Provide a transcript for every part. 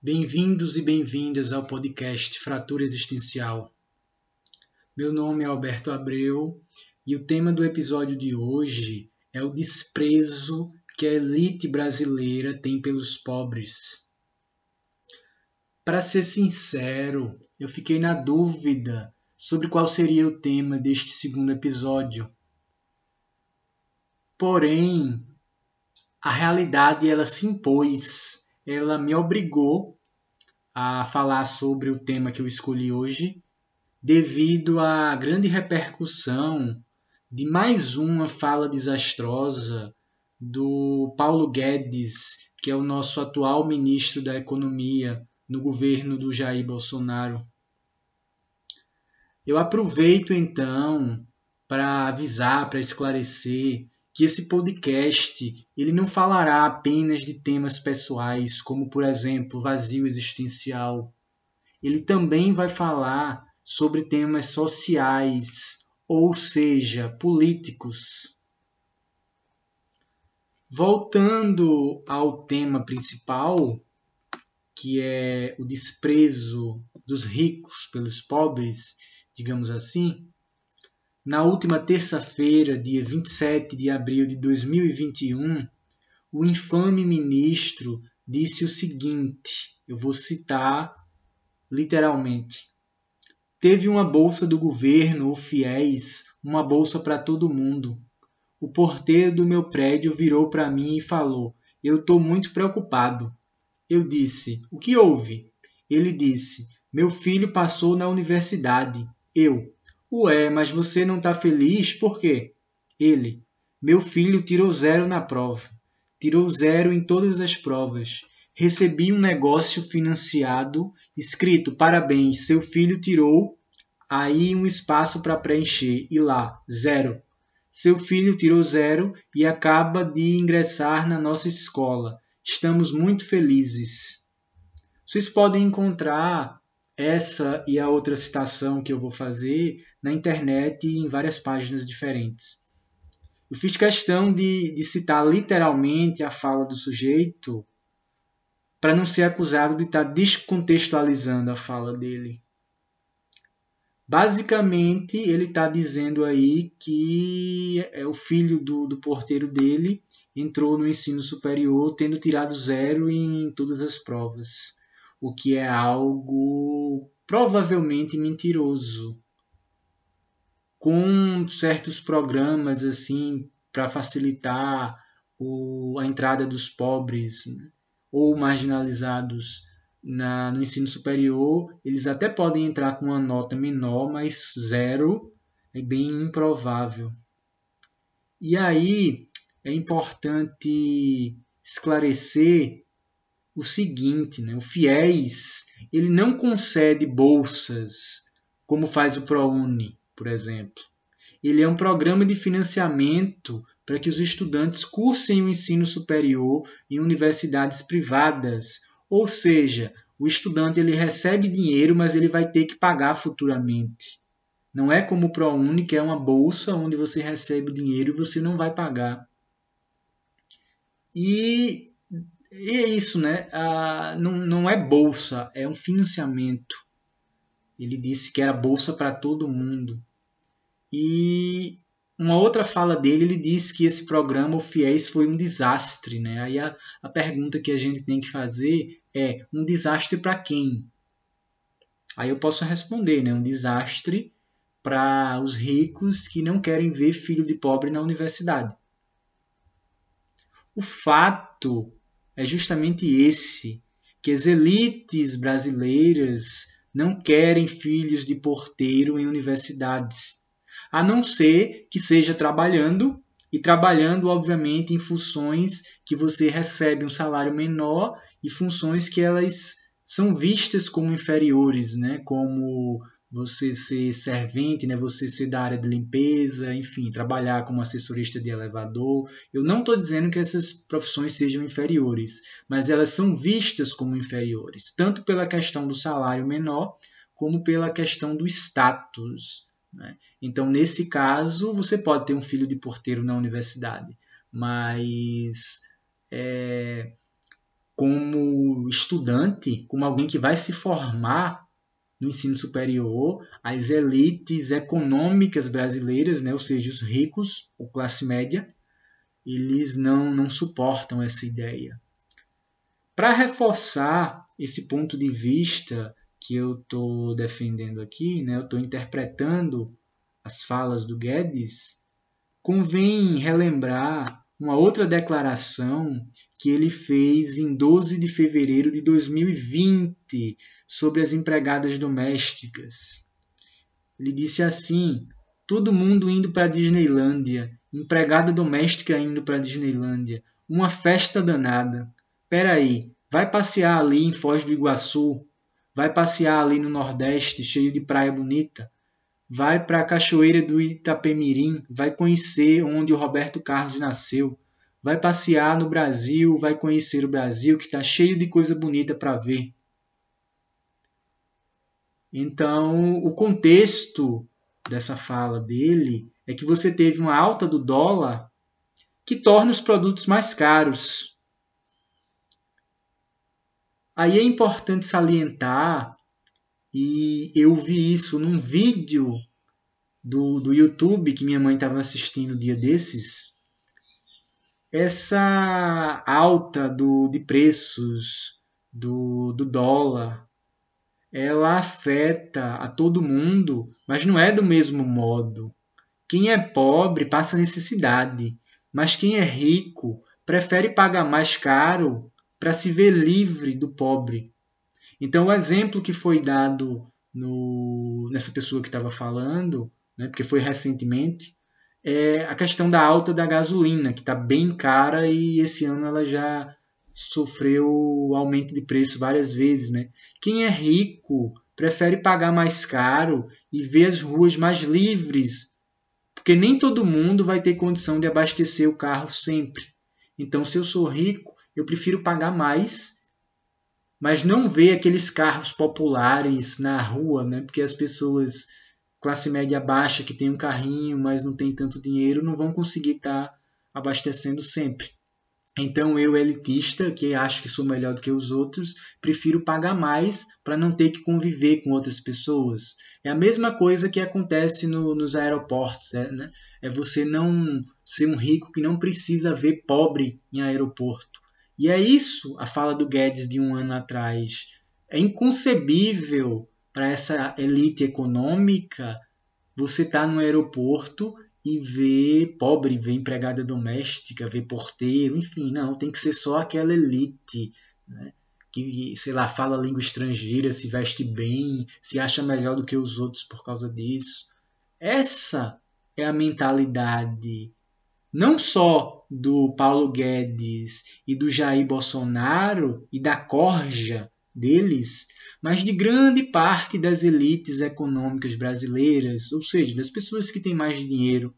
Bem-vindos e bem-vindas ao podcast Fratura Existencial. Meu nome é Alberto Abreu e o tema do episódio de hoje é o desprezo que a elite brasileira tem pelos pobres. Para ser sincero, eu fiquei na dúvida sobre qual seria o tema deste segundo episódio. Porém, a realidade ela se impôs, ela me obrigou a falar sobre o tema que eu escolhi hoje, devido à grande repercussão de mais uma fala desastrosa do Paulo Guedes, que é o nosso atual ministro da Economia no governo do Jair Bolsonaro. Eu aproveito então para avisar, para esclarecer que esse podcast ele não falará apenas de temas pessoais, como por exemplo vazio existencial. Ele também vai falar sobre temas sociais, ou seja, políticos. Voltando ao tema principal, que é o desprezo dos ricos pelos pobres, digamos assim, na última terça-feira, dia 27 de abril de 2021, o infame ministro disse o seguinte: eu vou citar literalmente. Teve uma bolsa do governo, o FIES, uma bolsa para todo mundo. O porteiro do meu prédio virou para mim e falou: Eu estou muito preocupado. Eu disse: O que houve? Ele disse: Meu filho passou na universidade. Eu: Ué, mas você não está feliz por quê? Ele: Meu filho tirou zero na prova. Tirou zero em todas as provas. Recebi um negócio financiado escrito: Parabéns, seu filho tirou. Aí um espaço para preencher e lá, zero. Seu filho tirou zero e acaba de ingressar na nossa escola. Estamos muito felizes. Vocês podem encontrar essa e a outra citação que eu vou fazer na internet e em várias páginas diferentes. Eu fiz questão de, de citar literalmente a fala do sujeito para não ser acusado de estar descontextualizando a fala dele. Basicamente, ele está dizendo aí que é o filho do, do porteiro dele entrou no ensino superior tendo tirado zero em todas as provas o que é algo provavelmente mentiroso. Com certos programas assim para facilitar o, a entrada dos pobres né, ou marginalizados na, no ensino superior, eles até podem entrar com uma nota menor, mas zero é bem improvável. E aí é importante esclarecer o seguinte, né? o FIES ele não concede bolsas como faz o ProUni, por exemplo. Ele é um programa de financiamento para que os estudantes cursem o ensino superior em universidades privadas, ou seja, o estudante ele recebe dinheiro, mas ele vai ter que pagar futuramente. Não é como o ProUni, que é uma bolsa onde você recebe o dinheiro e você não vai pagar. E e é isso, né? Ah, não, não é bolsa, é um financiamento. Ele disse que era bolsa para todo mundo. E uma outra fala dele, ele disse que esse programa, o FIES, foi um desastre. Né? Aí a, a pergunta que a gente tem que fazer é: um desastre para quem? Aí eu posso responder: né? um desastre para os ricos que não querem ver filho de pobre na universidade. O fato é justamente esse, que as elites brasileiras não querem filhos de porteiro em universidades, a não ser que seja trabalhando e trabalhando obviamente em funções que você recebe um salário menor e funções que elas são vistas como inferiores, né? Como você ser servente, né, você ser da área de limpeza, enfim, trabalhar como assessorista de elevador. Eu não estou dizendo que essas profissões sejam inferiores, mas elas são vistas como inferiores, tanto pela questão do salário menor, como pela questão do status Né? Então, nesse caso, você pode ter um filho de porteiro na universidade, mas é, como estudante, como alguém que vai se formar no ensino superior, as elites econômicas brasileiras, né, ou seja, os ricos, ou classe média, eles não, não suportam essa ideia. Para reforçar esse ponto de vista que eu estou defendendo aqui, né, eu estou interpretando as falas do Guedes, convém relembrar uma outra declaração que ele fez em 12 de fevereiro de 2020 sobre as empregadas domésticas. Ele disse assim: todo mundo indo para a Disneylândia, empregada doméstica indo para a Disneylândia, uma festa danada. Peraí, vai passear ali em Foz do Iguaçu, vai passear ali no Nordeste, cheio de praia bonita, vai para a Cachoeira do Itapemirim, vai conhecer onde o Roberto Carlos nasceu, vai passear no Brasil, vai conhecer o Brasil que está cheio de coisa bonita para ver. Então, o contexto dessa fala dele é que você teve uma alta do dólar que torna os produtos mais caros. Aí é importante salientar e eu vi isso num vídeo do, do YouTube que minha mãe estava assistindo um dia desses. Essa alta do, de preços do, do dólar, ela afeta a todo mundo, mas não é do mesmo modo. Quem é pobre passa necessidade, mas quem é rico prefere pagar mais caro para se ver livre do pobre. Então, o exemplo que foi dado no, nessa pessoa que estava falando, né, porque foi recentemente, é a questão da alta da gasolina, que está bem cara e esse ano ela já sofreu aumento de preço várias vezes. Né? Quem é rico prefere pagar mais caro e ver as ruas mais livres, porque nem todo mundo vai ter condição de abastecer o carro sempre. Então, se eu sou rico, eu prefiro pagar mais mas não vê aqueles carros populares na rua, né? Porque as pessoas classe média baixa que tem um carrinho, mas não tem tanto dinheiro, não vão conseguir estar tá abastecendo sempre. Então eu elitista, que acho que sou melhor do que os outros, prefiro pagar mais para não ter que conviver com outras pessoas. É a mesma coisa que acontece no, nos aeroportos, é, né? é você não ser um rico que não precisa ver pobre em aeroporto. E é isso a fala do Guedes de um ano atrás. É inconcebível para essa elite econômica você estar tá no aeroporto e ver pobre, ver empregada doméstica, ver porteiro, enfim, não, tem que ser só aquela elite, né? que, sei lá, fala língua estrangeira, se veste bem, se acha melhor do que os outros por causa disso. Essa é a mentalidade não só do Paulo Guedes e do Jair Bolsonaro e da corja deles, mas de grande parte das elites econômicas brasileiras, ou seja, das pessoas que têm mais dinheiro.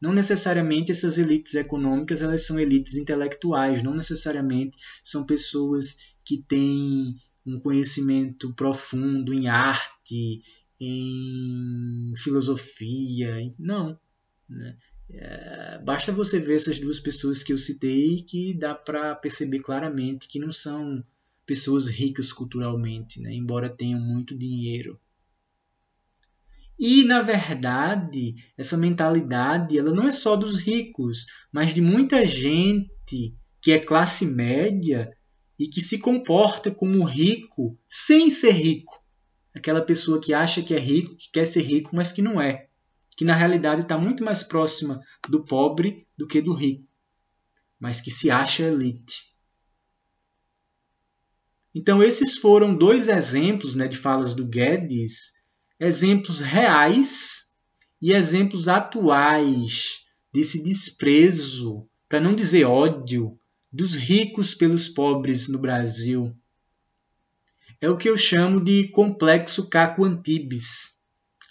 Não necessariamente essas elites econômicas elas são elites intelectuais, não necessariamente são pessoas que têm um conhecimento profundo em arte, em filosofia, não. Né? É, basta você ver essas duas pessoas que eu citei que dá para perceber claramente que não são pessoas ricas culturalmente, né? embora tenham muito dinheiro. E na verdade, essa mentalidade ela não é só dos ricos, mas de muita gente que é classe média e que se comporta como rico sem ser rico. Aquela pessoa que acha que é rico, que quer ser rico, mas que não é que na realidade está muito mais próxima do pobre do que do rico, mas que se acha elite. Então, esses foram dois exemplos né, de falas do Guedes, exemplos reais e exemplos atuais desse desprezo, para não dizer ódio, dos ricos pelos pobres no Brasil. É o que eu chamo de complexo Caco Antibes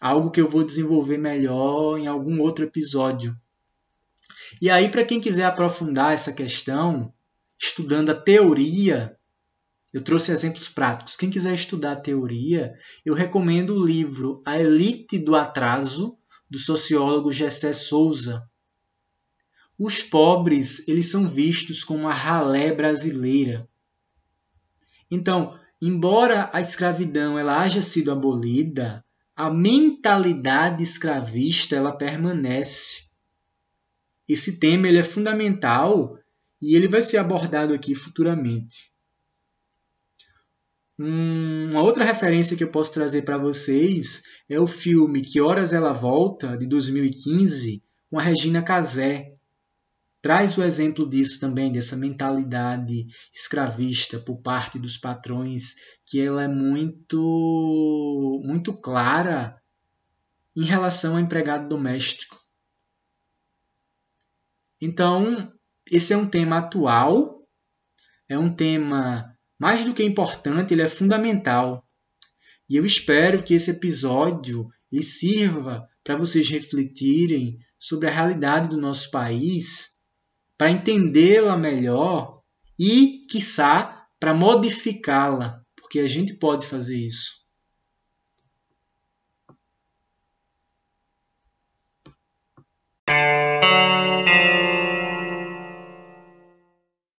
algo que eu vou desenvolver melhor em algum outro episódio. E aí, para quem quiser aprofundar essa questão, estudando a teoria, eu trouxe exemplos práticos. Quem quiser estudar a teoria, eu recomendo o livro A Elite do Atraso, do sociólogo Gessé Souza. Os pobres, eles são vistos como a ralé brasileira. Então, embora a escravidão ela haja sido abolida, a mentalidade escravista ela permanece. Esse tema ele é fundamental e ele vai ser abordado aqui futuramente. Uma outra referência que eu posso trazer para vocês é o filme Que Horas Ela Volta, de 2015, com a Regina Casé. Traz o exemplo disso também, dessa mentalidade escravista por parte dos patrões, que ela é muito, muito clara em relação ao empregado doméstico. Então, esse é um tema atual, é um tema mais do que importante, ele é fundamental. E eu espero que esse episódio lhe sirva para vocês refletirem sobre a realidade do nosso país, para entendê-la melhor e, quiçá, para modificá-la, porque a gente pode fazer isso.